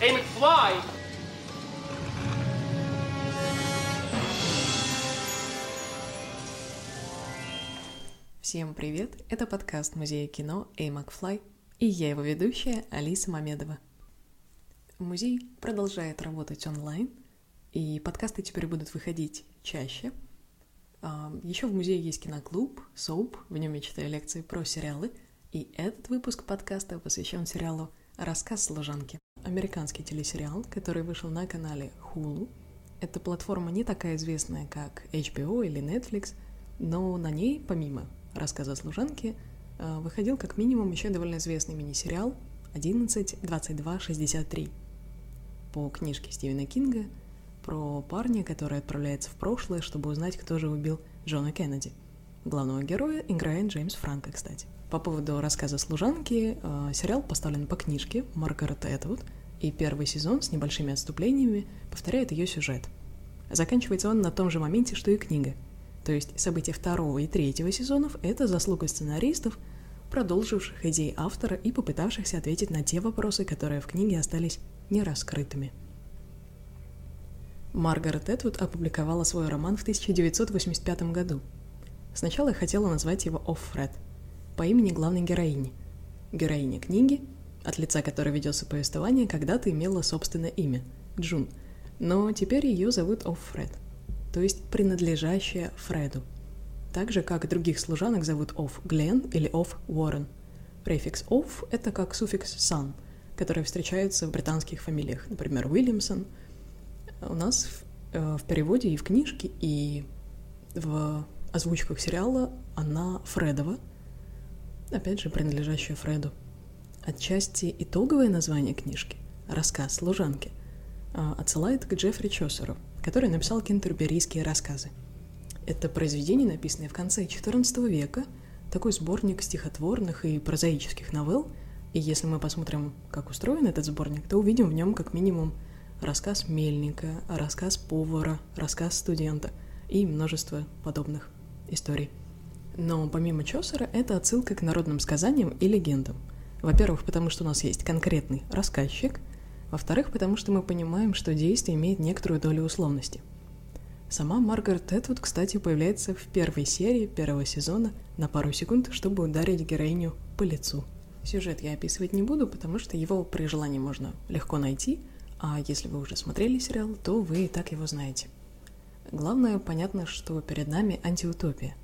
Hey, McFly! Всем привет! Это подкаст Музея кино «Эй, Макфлай» и я его ведущая Алиса Мамедова. Музей продолжает работать онлайн, и подкасты теперь будут выходить чаще. А, Еще в музее есть киноклуб, СОУП, в нем я читаю лекции про сериалы, и этот выпуск подкаста посвящен сериалу «Рассказ служанки». Американский телесериал, который вышел на канале Hulu. Эта платформа не такая известная, как HBO или Netflix, но на ней, помимо рассказа служанки, а, выходил как минимум еще довольно известный мини-сериал 11.22.63 по книжке Стивена Кинга про парня, который отправляется в прошлое, чтобы узнать, кто же убил Джона Кеннеди. Главного героя играет Джеймс Франко, кстати. По поводу рассказа служанки, э, сериал поставлен по книжке Маргарет Этвуд, и первый сезон с небольшими отступлениями повторяет ее сюжет. Заканчивается он на том же моменте, что и книга. То есть события второго и третьего сезонов — это заслуга сценаристов, продолживших идеи автора и попытавшихся ответить на те вопросы, которые в книге остались нераскрытыми. Маргарет Этвуд опубликовала свой роман в 1985 году. Сначала я хотела назвать его «Offred» по имени главной героини. Героиня книги, от лица которой ведется повествование, когда-то имела собственное имя – Джун, но теперь ее зовут Offred, то есть принадлежащая Фреду. Так же, как других служанок зовут Ofglen или Ofwarren. Префикс of – это как суффикс son, который встречается в британских фамилиях, например, Уильямсон – у нас в, э, в переводе и в книжке, и в озвучках сериала она Фредова, опять же, принадлежащая Фреду. Отчасти итоговое название книжки, рассказ служанки, э, отсылает к Джеффри Чосеру, который написал кентерберийские рассказы. Это произведение, написанное в конце XIV века, такой сборник стихотворных и прозаических новелл, и если мы посмотрим, как устроен этот сборник, то увидим в нем как минимум рассказ мельника, рассказ повара, рассказ студента и множество подобных историй. Но помимо Чосера, это отсылка к народным сказаниям и легендам. Во-первых, потому что у нас есть конкретный рассказчик, во-вторых, потому что мы понимаем, что действие имеет некоторую долю условности. Сама Маргарет Этвуд, кстати, появляется в первой серии первого сезона на пару секунд, чтобы ударить героиню по лицу. Сюжет я описывать не буду, потому что его при желании можно легко найти, а если вы уже смотрели сериал, то вы и так его знаете. Главное, понятно, что перед нами антиутопия.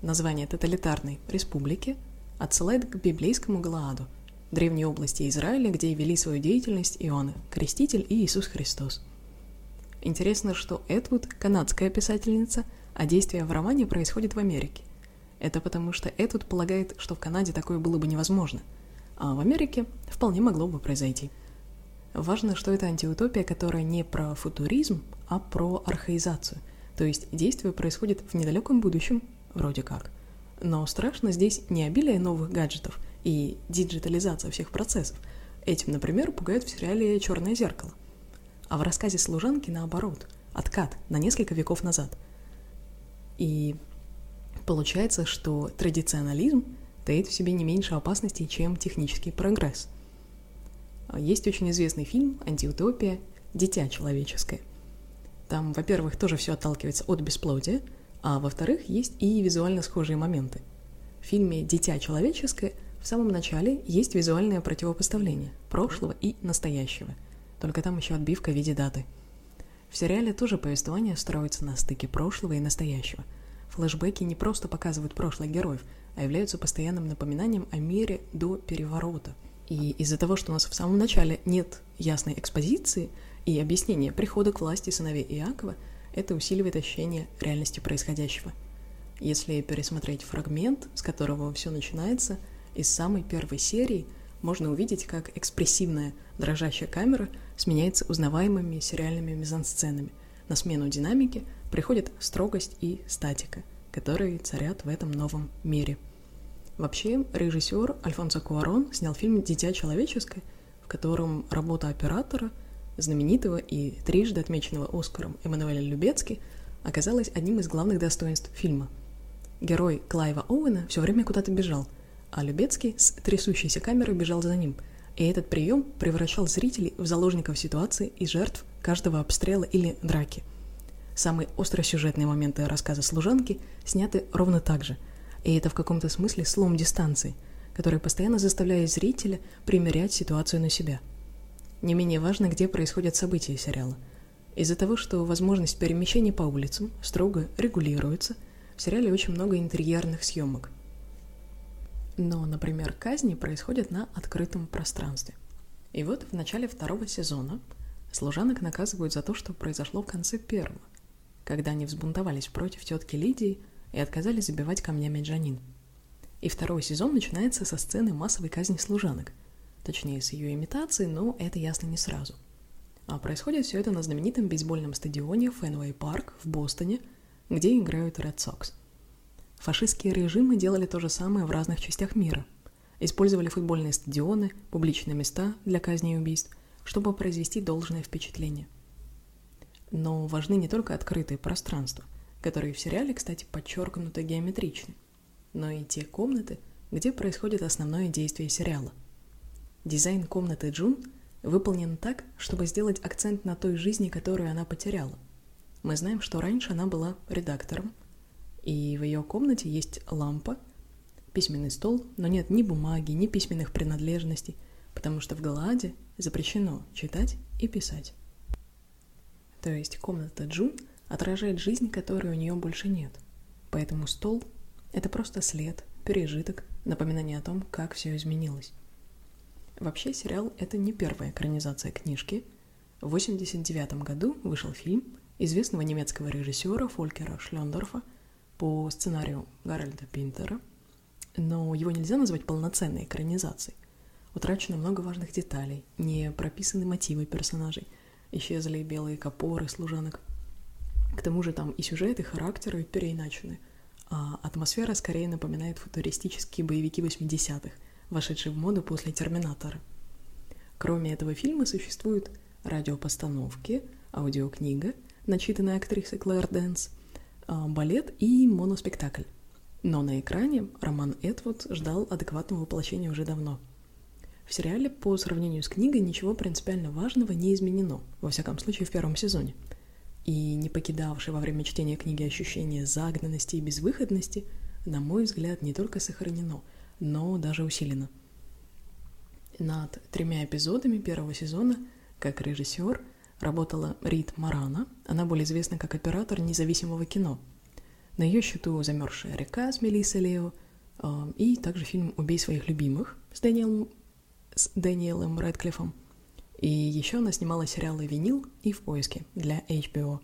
Название тоталитарной республики отсылает к библейскому Галааду, древней области Израиля, где вели свою деятельность Иоанн, Креститель и Иисус Христос. Интересно, что Эдвуд – канадская писательница, а действие в романе происходит в Америке. Это потому, что Эдвуд полагает, что в Канаде такое было бы невозможно, а в Америке вполне могло бы произойти – Важно, что это антиутопия, которая не про футуризм, а про архаизацию. То есть действие происходит в недалеком будущем, вроде как. Но страшно здесь не обилие новых гаджетов и диджитализация всех процессов. Этим, например, пугают в сериале «Черное зеркало». А в рассказе «Служанки» наоборот, откат на несколько веков назад. И получается, что традиционализм таит в себе не меньше опасностей, чем технический прогресс – есть очень известный фильм «Антиутопия. Дитя человеческое». Там, во-первых, тоже все отталкивается от бесплодия, а во-вторых, есть и визуально схожие моменты. В фильме «Дитя человеческое» в самом начале есть визуальное противопоставление прошлого и настоящего, только там еще отбивка в виде даты. В сериале тоже повествование строится на стыке прошлого и настоящего. Флэшбэки не просто показывают прошлых героев, а являются постоянным напоминанием о мире до переворота – и из-за того, что у нас в самом начале нет ясной экспозиции и объяснения прихода к власти сыновей Иакова, это усиливает ощущение реальности происходящего. Если пересмотреть фрагмент, с которого все начинается, из самой первой серии можно увидеть, как экспрессивная дрожащая камера сменяется узнаваемыми сериальными мизансценами. На смену динамики приходит строгость и статика, которые царят в этом новом мире – Вообще, режиссер Альфонсо Куарон снял фильм «Дитя человеческое», в котором работа оператора, знаменитого и трижды отмеченного Оскаром Эммануэля Любецки, оказалась одним из главных достоинств фильма. Герой Клайва Оуэна все время куда-то бежал, а Любецкий с трясущейся камерой бежал за ним, И этот прием превращал зрителей в заложников ситуации и жертв каждого обстрела или драки. Самые остросюжетные моменты рассказа служанки сняты ровно так же. И это в каком-то смысле слом дистанции, который постоянно заставляет зрителя примерять ситуацию на себя. Не менее важно, где происходят события сериала. Из-за того, что возможность перемещения по улицам строго регулируется, в сериале очень много интерьерных съемок – но, например, казни происходят на открытом пространстве. И вот в начале второго сезона служанок наказывают за то, что произошло в конце первого, когда они взбунтовались против тетки Лидии и отказались забивать камнями Джанин. И второй сезон начинается со сцены массовой казни служанок, точнее с ее имитацией, но это ясно не сразу. А происходит все это на знаменитом бейсбольном стадионе Фенуэй Парк в Бостоне, где играют Red Sox – Фашистские режимы делали то же самое в разных частях мира. Использовали футбольные стадионы, публичные места для казни и убийств, чтобы произвести должное впечатление. Но важны не только открытые пространства, которые в сериале, кстати, подчеркнуто геометричны, но и те комнаты, где происходит основное действие сериала. Дизайн комнаты Джун выполнен так, чтобы сделать акцент на той жизни, которую она потеряла. Мы знаем, что раньше она была редактором, и в ее комнате есть лампа, письменный стол, но нет ни бумаги, ни письменных принадлежностей, потому что в Галааде запрещено читать и писать. То есть комната Джун отражает жизнь, которой у нее больше нет. Поэтому стол — это просто след, пережиток, напоминание о том, как все изменилось. Вообще сериал — это не первая экранизация книжки. В 1989 году вышел фильм известного немецкого режиссера Фолькера Шлендорфа по сценарию Гарольда Пинтера, но его нельзя назвать полноценной экранизацией. Утрачено много важных деталей, не прописаны мотивы персонажей, исчезли белые копоры служанок. К тому же там и сюжет, и характеры переиначены, а атмосфера скорее напоминает футуристические боевики 80-х, вошедшие в моду после «Терминатора». Кроме этого фильма существуют радиопостановки, аудиокнига, начитанная актрисой Клэр Дэнс – а, балет и моноспектакль. Но на экране роман Эдвуд ждал адекватного воплощения уже давно. В сериале по сравнению с книгой ничего принципиально важного не изменено, во всяком случае в первом сезоне. И не покидавшее во время чтения книги ощущение загнанности и безвыходности, на мой взгляд, не только сохранено, но даже усилено. Над тремя эпизодами первого сезона, как режиссер, работала Рит Марана, она более известна как оператор независимого кино. На ее счету «Замерзшая река» с Мелиссой Лео э, и также фильм «Убей своих любимых» с Дэниелом, с Дэниелом Рэдклиффом. И еще она снимала сериалы «Винил» и «В поиске» для HBO.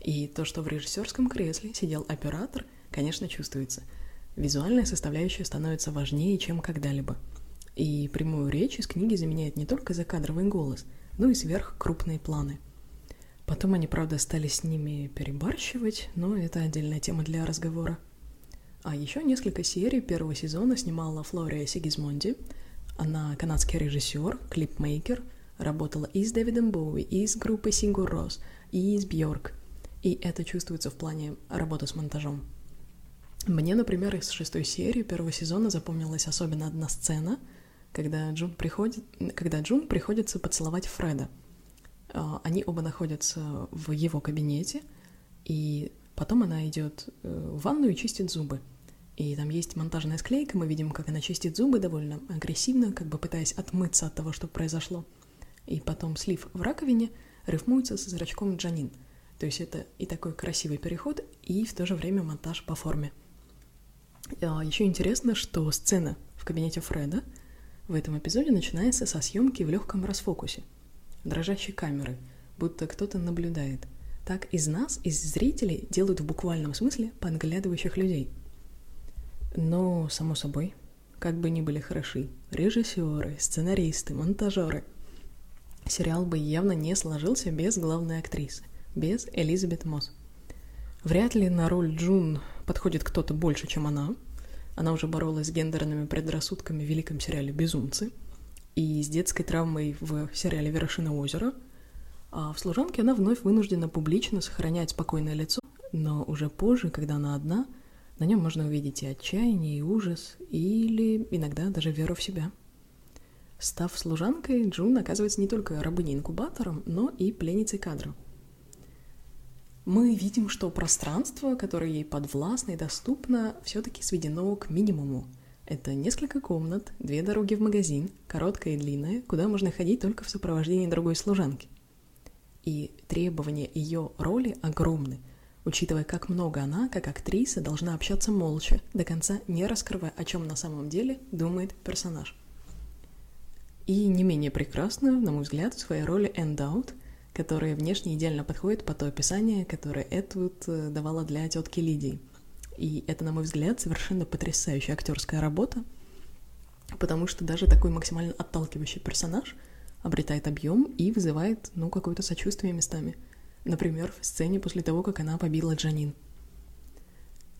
И то, что в режиссерском кресле сидел оператор, конечно, чувствуется. Визуальная составляющая становится важнее, чем когда-либо. И прямую речь из книги заменяет не только закадровый голос – ну и сверхкрупные планы. Потом они, правда, стали с ними перебарщивать, но это отдельная тема для разговора. А еще несколько серий первого сезона снимала Флория Сигизмонди. Она канадский режиссер, клипмейкер, работала и с Дэвидом Боуи, и с группой Сингур Рос, и с Бьорк. И это чувствуется в плане работы с монтажом. Мне, например, из шестой серии первого сезона запомнилась особенно одна сцена — когда Джун приходит, когда Джун приходится поцеловать Фреда. А, они оба находятся в его кабинете, и потом она идет э, в ванную и чистит зубы. И там есть монтажная склейка, мы видим, как она чистит зубы довольно агрессивно, как бы пытаясь отмыться от того, что произошло. И потом слив в раковине рифмуется со зрачком Джанин. То есть это и такой красивый переход, и в то же время монтаж по форме. А, Еще интересно, что сцена в кабинете Фреда — в этом эпизоде начинается со съемки в легком расфокусе, дрожащей камеры, будто кто-то наблюдает. Так из нас, из зрителей, делают в буквальном смысле подглядывающих людей. Но, само собой, как бы ни были хороши режиссеры, сценаристы, монтажеры, сериал бы явно не сложился без главной актрисы, без Элизабет Мосс. Вряд ли на роль Джун подходит кто-то больше, чем она — она уже боролась с гендерными предрассудками в великом сериале «Безумцы» и с детской травмой в сериале «Вершина озера». А в «Служанке» она вновь вынуждена публично сохранять спокойное лицо, но уже позже, когда она одна, на нем можно увидеть и отчаяние, и ужас, или иногда даже веру в себя. Став служанкой, Джун оказывается не только рабыней-инкубатором, но и пленницей кадров. Мы видим, что пространство, которое ей подвластно и доступно, все-таки сведено к минимуму. Это несколько комнат, две дороги в магазин, короткая и длинная, куда можно ходить только в сопровождении другой служанки. И требования ее роли огромны, учитывая, как много она, как актриса, должна общаться молча, до конца не раскрывая, о чем на самом деле думает персонаж. И не менее прекрасно, на мой взгляд, в своей роли Эндаут, которая внешне идеально подходит по то описание, которое Этвуд э, давала для тетки Лидии. И это, на мой взгляд, совершенно потрясающая актерская работа, потому что даже такой максимально отталкивающий персонаж обретает объем и вызывает, ну, какое-то сочувствие местами – Например, в сцене после того, как она побила Джанин.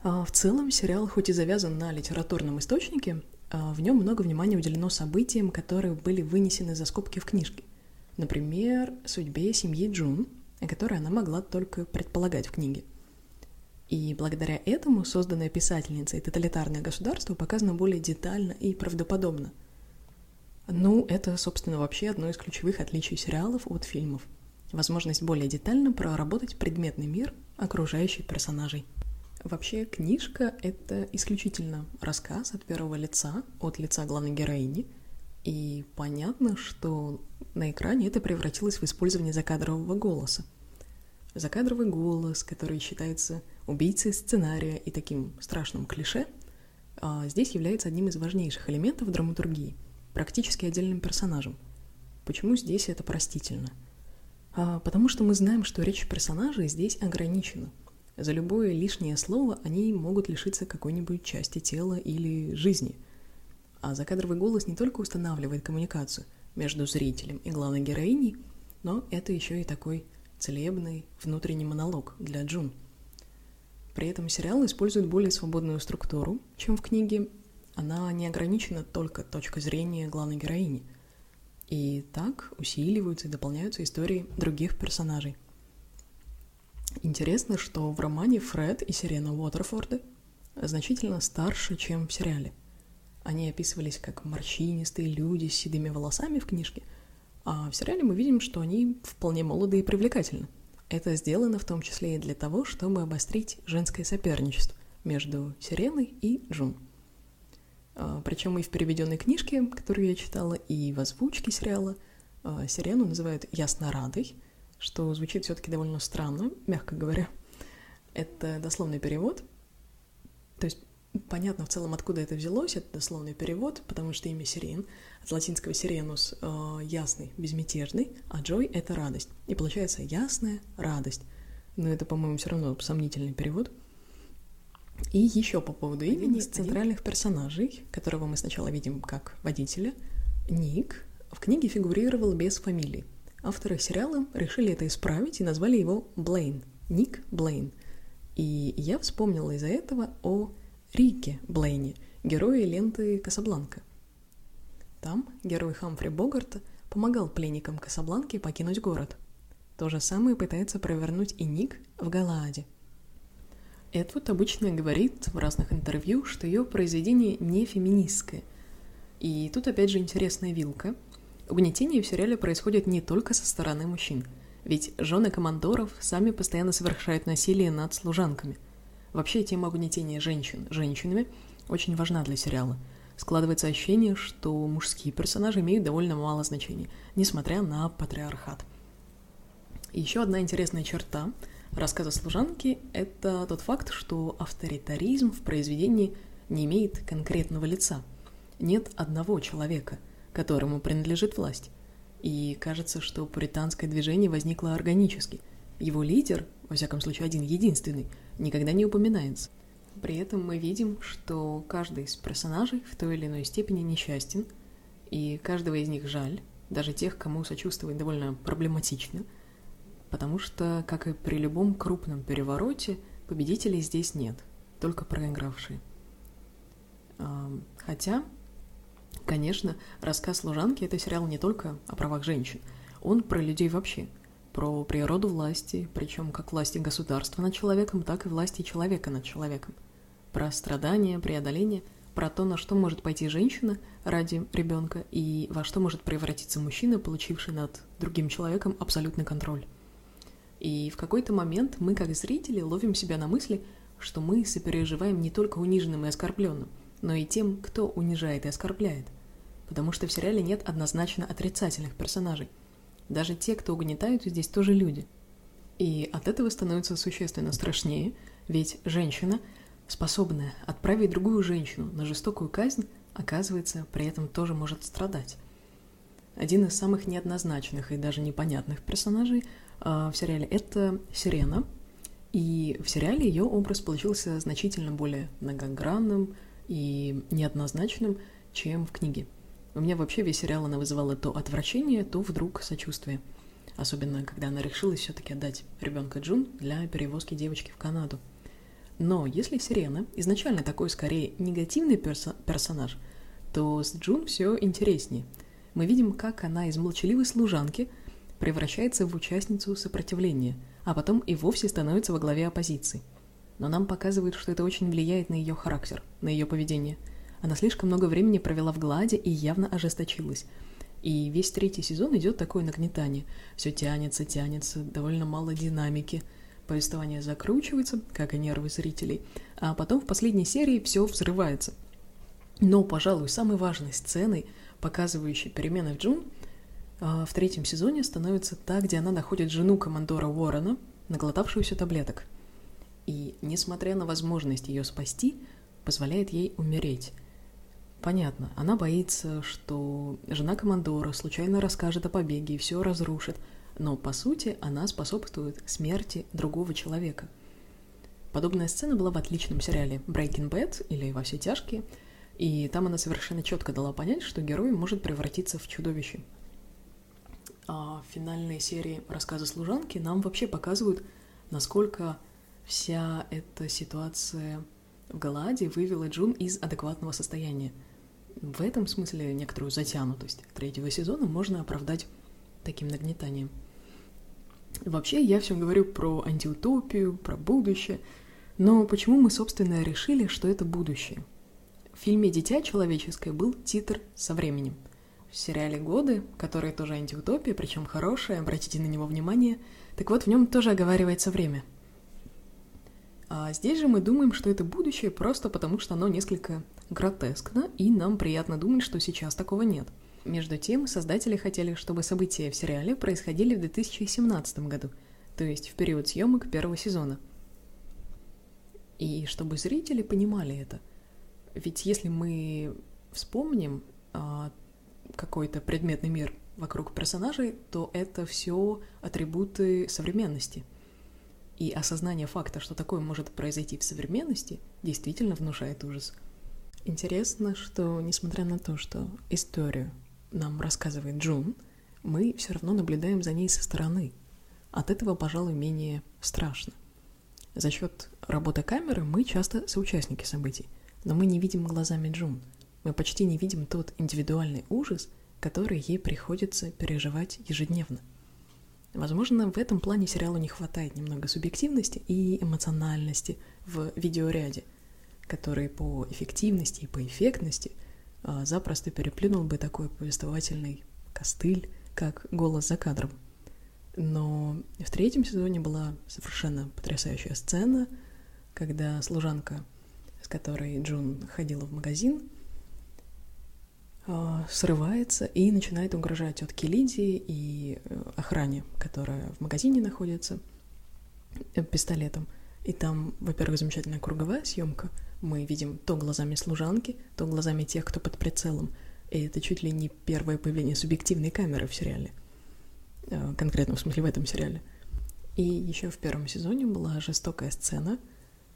А в целом сериал хоть и завязан на литературном источнике, в нем много внимания уделено событиям, которые были вынесены за скобки в книжке. Например, судьбе семьи Джун, о которой она могла только предполагать в книге. И благодаря этому созданное писательницей тоталитарное государство показано более детально и правдоподобно. Ну, это, собственно, вообще одно из ключевых отличий сериалов от фильмов – возможность более детально проработать предметный мир окружающих персонажей. Вообще, книжка — это исключительно рассказ от первого лица, от лица главной героини, и понятно, что на экране это превратилось в использование закадрового голоса. Закадровый голос, который считается убийцей сценария и таким страшным клише, а, здесь является одним из важнейших элементов драматургии, практически отдельным персонажем. Почему здесь это простительно — а, потому что мы знаем, что речь персонажей здесь ограничена. За любое лишнее слово они могут лишиться какой-нибудь части тела или жизни. А закадровый голос не только устанавливает коммуникацию между зрителем и главной героиней, но это еще и такой целебный внутренний монолог для Джун. При этом сериал использует более свободную структуру, чем в книге. Она не ограничена только точкой зрения главной героини – и так усиливаются и дополняются истории других персонажей. Интересно, что в романе Фред и Сирена Уотерфорда значительно старше, чем в сериале. Они описывались как морщинистые люди с седыми волосами в книжке, а в сериале мы видим, что они вполне молоды и привлекательны. Это сделано в том числе и для того, чтобы обострить женское соперничество между Сиреной и Джун – а, Причем и в переведенной книжке, которую я читала, и в озвучке сериала а, Сирену называют Яснорадой, что звучит все-таки довольно странно, мягко говоря. Это дословный перевод. То есть понятно в целом, откуда это взялось, это дословный перевод, потому что имя Сирен от латинского сиренус э, ясный, безмятежный, а джой — это радость. И получается ясная радость. Но это, по-моему, все равно сомнительный перевод — и еще по поводу имени центральных персонажей, которого мы сначала видим как водителя, Ник в книге фигурировал без фамилии. Авторы сериала решили это исправить и назвали его Блейн. Ник Блейн. И я вспомнила из-за этого о Рике Блейне, герое ленты «Касабланка». Там герой Хамфри Богарта помогал пленникам Касабланки покинуть город. То же самое пытается провернуть и Ник в Галааде – Эдвуд обычно говорит в разных интервью, что ее произведение не феминистское. И тут опять же интересная вилка. Угнетение в сериале происходит не только со стороны мужчин, ведь жены командоров сами постоянно совершают насилие над служанками. Вообще тема угнетения женщин женщинами очень важна для сериала. Складывается ощущение, что мужские персонажи имеют довольно мало значения, несмотря на патриархат. еще одна интересная черта — рассказа служанки — это тот факт, что авторитаризм в произведении не имеет конкретного лица. Нет одного человека, которому принадлежит власть. И кажется, что пуританское движение возникло органически. Его лидер, во всяком случае один единственный, никогда не упоминается. При этом мы видим, что каждый из персонажей в той или иной степени несчастен, и каждого из них жаль, даже тех, кому сочувствовать довольно проблематично – потому что, как и при любом крупном перевороте, победителей здесь нет, только проигравшие. Хотя, конечно, рассказ «Служанки» — это сериал не только о правах женщин, он про людей вообще, про природу власти, причем как власти государства над человеком, так и власти человека над человеком, про страдания, преодоление, про то, на что может пойти женщина ради ребенка и во что может превратиться мужчина, получивший над другим человеком абсолютный контроль. И в какой-то момент мы, как зрители, ловим себя на мысли, что мы сопереживаем не только униженным и оскорбленным, но и тем, кто унижает и оскорбляет. Потому что в сериале нет однозначно отрицательных персонажей. Даже те, кто угнетают, здесь тоже люди. И от этого становится существенно страшнее, ведь женщина – способная отправить другую женщину на жестокую казнь, оказывается, при этом тоже может страдать. Один из самых неоднозначных и даже непонятных персонажей э, в сериале – это Сирена. И в сериале ее образ получился значительно более многогранным и неоднозначным, чем в книге. У меня вообще весь сериал она вызывала то отвращение, то вдруг сочувствие. Особенно, когда она решилась все-таки отдать ребенка Джун для перевозки девочки в Канаду – но если Сирена изначально такой скорее негативный перso- персонаж, то с Джун все интереснее. Мы видим, как она из молчаливой служанки превращается в участницу сопротивления, а потом и вовсе становится во главе оппозиции. Но нам показывают, что это очень влияет на ее характер, на ее поведение. Она слишком много времени провела в Гладе и явно ожесточилась. И весь третий сезон идет такое нагнетание. Все тянется, тянется, довольно мало динамики – повествование закручивается, как и нервы зрителей, а потом в последней серии все взрывается. Но, пожалуй, самой важной сценой, показывающей перемены в Джун, а, в третьем сезоне становится та, где она находит жену командора Уоррена, наглотавшуюся таблеток. И, несмотря на возможность ее спасти, позволяет ей умереть. Понятно, она боится, что жена командора случайно расскажет о побеге и все разрушит – но по сути она способствует смерти другого человека. Подобная сцена была в отличном сериале Breaking Bad или «Во все тяжкие», и там она совершенно четко дала понять, что герой может превратиться в чудовище. А в финальной серии рассказа служанки нам вообще показывают, насколько вся эта ситуация в Галаде вывела Джун из адекватного состояния. В этом смысле некоторую затянутость третьего сезона можно оправдать таким нагнетанием. Вообще, я все говорю про антиутопию, про будущее. Но почему мы, собственно, решили, что это будущее? В фильме «Дитя человеческое» был титр со временем. В сериале «Годы», который тоже антиутопия, причем хорошая, обратите на него внимание, так вот в нем тоже оговаривается время. А здесь же мы думаем, что это будущее просто потому, что оно несколько гротескно, и нам приятно думать, что сейчас такого нет – между тем, создатели хотели, чтобы события в сериале происходили в 2017 году, то есть в период съемок первого сезона. И чтобы зрители понимали это. Ведь если мы вспомним а, какой-то предметный мир вокруг персонажей, то это все атрибуты современности. И осознание факта, что такое может произойти в современности, действительно внушает ужас. Интересно, что несмотря на то, что историю нам рассказывает Джун, мы все равно наблюдаем за ней со стороны. От этого, пожалуй, менее страшно. За счет работы камеры мы часто соучастники событий, но мы не видим глазами Джун. Мы почти не видим тот индивидуальный ужас, который ей приходится переживать ежедневно. Возможно, в этом плане сериалу не хватает немного субъективности и эмоциональности в видеоряде, который по эффективности и по эффектности – а, запросто переплюнул бы такой повествовательный костыль, как «Голос за кадром». Но в третьем сезоне была совершенно потрясающая сцена, когда служанка, с которой Джун ходила в магазин, а, срывается и начинает угрожать тетке Лидии и э, охране, которая в магазине находится, э, пистолетом. И там, во-первых, замечательная круговая съемка — мы видим то глазами служанки, то глазами тех, кто под прицелом. И это чуть ли не первое появление субъективной камеры в сериале. Э, конкретно, в смысле, в этом сериале. И еще в первом сезоне была жестокая сцена,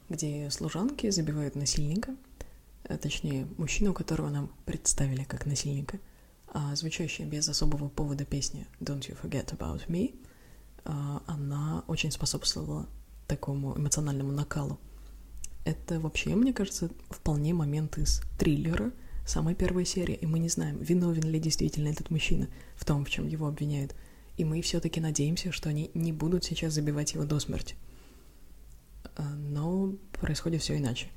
где служанки забивают насильника, э, точнее, мужчину, которого нам представили как насильника, а звучащая без особого повода песня «Don't you forget about me», э, она очень способствовала такому эмоциональному накалу это вообще, мне кажется, вполне момент из триллера самой первой серии, и мы не знаем, виновен ли действительно этот мужчина в том, в чем его обвиняют. И мы все-таки надеемся, что они не будут сейчас забивать его до смерти. А, но происходит все иначе.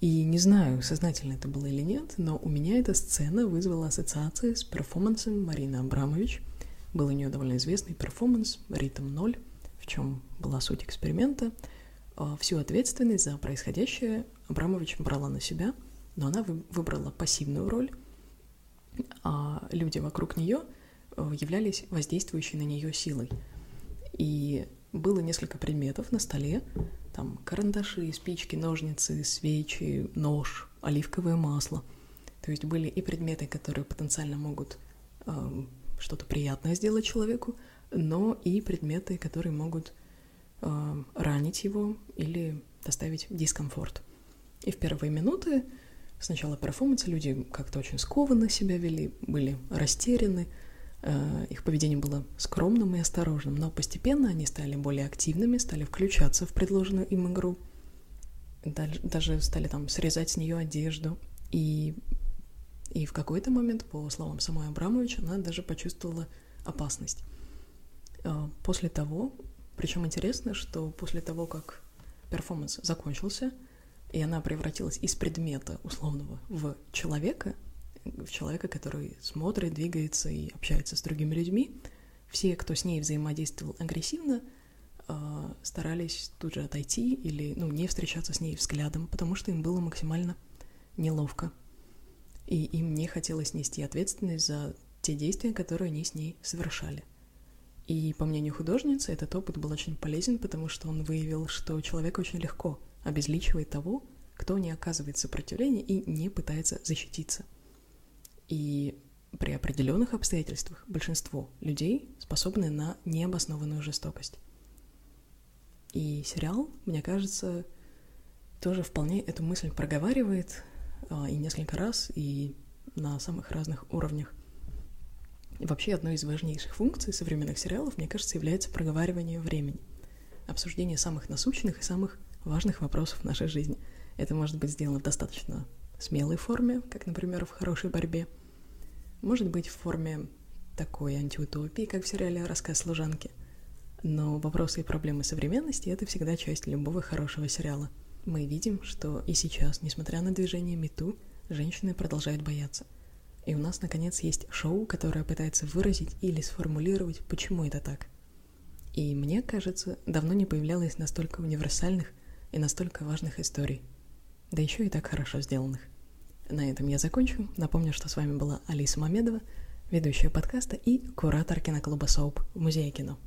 И не знаю, сознательно это было или нет, но у меня эта сцена вызвала ассоциации с перформансом Марины Абрамович. Был у нее довольно известный перформанс «Ритм ноль», в чем была суть эксперимента. А, всю ответственность за происходящее Абрамович брала на себя, но она выбрала пассивную роль, а люди вокруг нее э, являлись воздействующей на нее силой. И было несколько предметов на столе, там карандаши, спички, ножницы, свечи, нож, оливковое масло. То есть были и предметы, которые потенциально могут э, что-то приятное сделать человеку, но и предметы, которые могут э, ранить его или доставить дискомфорт. И в первые минуты сначала перформанса люди как-то очень скованно себя вели, были растеряны, Э, их поведение было скромным и осторожным, но постепенно они стали более активными, стали включаться в предложенную им игру, даже стали там срезать с нее одежду. И, и в какой-то момент, по словам самой Абрамович, она даже почувствовала опасность. Э, после того, причем интересно, что после того, как перформанс закончился, и она превратилась из предмета условного в человека, в человека, который смотрит, двигается и общается с другими людьми. Все, кто с ней взаимодействовал агрессивно, а, старались тут же отойти или ну, не встречаться с ней взглядом, потому что им было максимально неловко. И им не хотелось нести ответственность за те действия, которые они с ней совершали. И, по мнению художницы, этот опыт был очень полезен, потому что он выявил, что человек очень легко обезличивает того, кто не оказывает сопротивления и не пытается защититься – и при определенных обстоятельствах большинство людей способны на необоснованную жестокость. И сериал, мне кажется, тоже вполне эту мысль проговаривает а, и несколько раз, и на самых разных уровнях. Вообще одной из важнейших функций современных сериалов, мне кажется, является проговаривание времени, обсуждение самых насущных и самых важных вопросов нашей жизни. Это может быть сделано в достаточно смелой форме, как, например, в «Хорошей борьбе», может быть в форме такой антиутопии, как в сериале «Рассказ служанки», но вопросы и проблемы современности — это всегда часть любого хорошего сериала. Мы видим, что и сейчас, несмотря на движение МИТУ, женщины продолжают бояться. И у нас, наконец, есть шоу, которое пытается выразить или сформулировать, почему это так. И мне кажется, давно не появлялось настолько универсальных и настолько важных историй — да еще и так хорошо сделанных. На этом я закончу. Напомню, что с вами была Алиса Мамедова, ведущая подкаста и куратор киноклуба СОУП в Музее кино.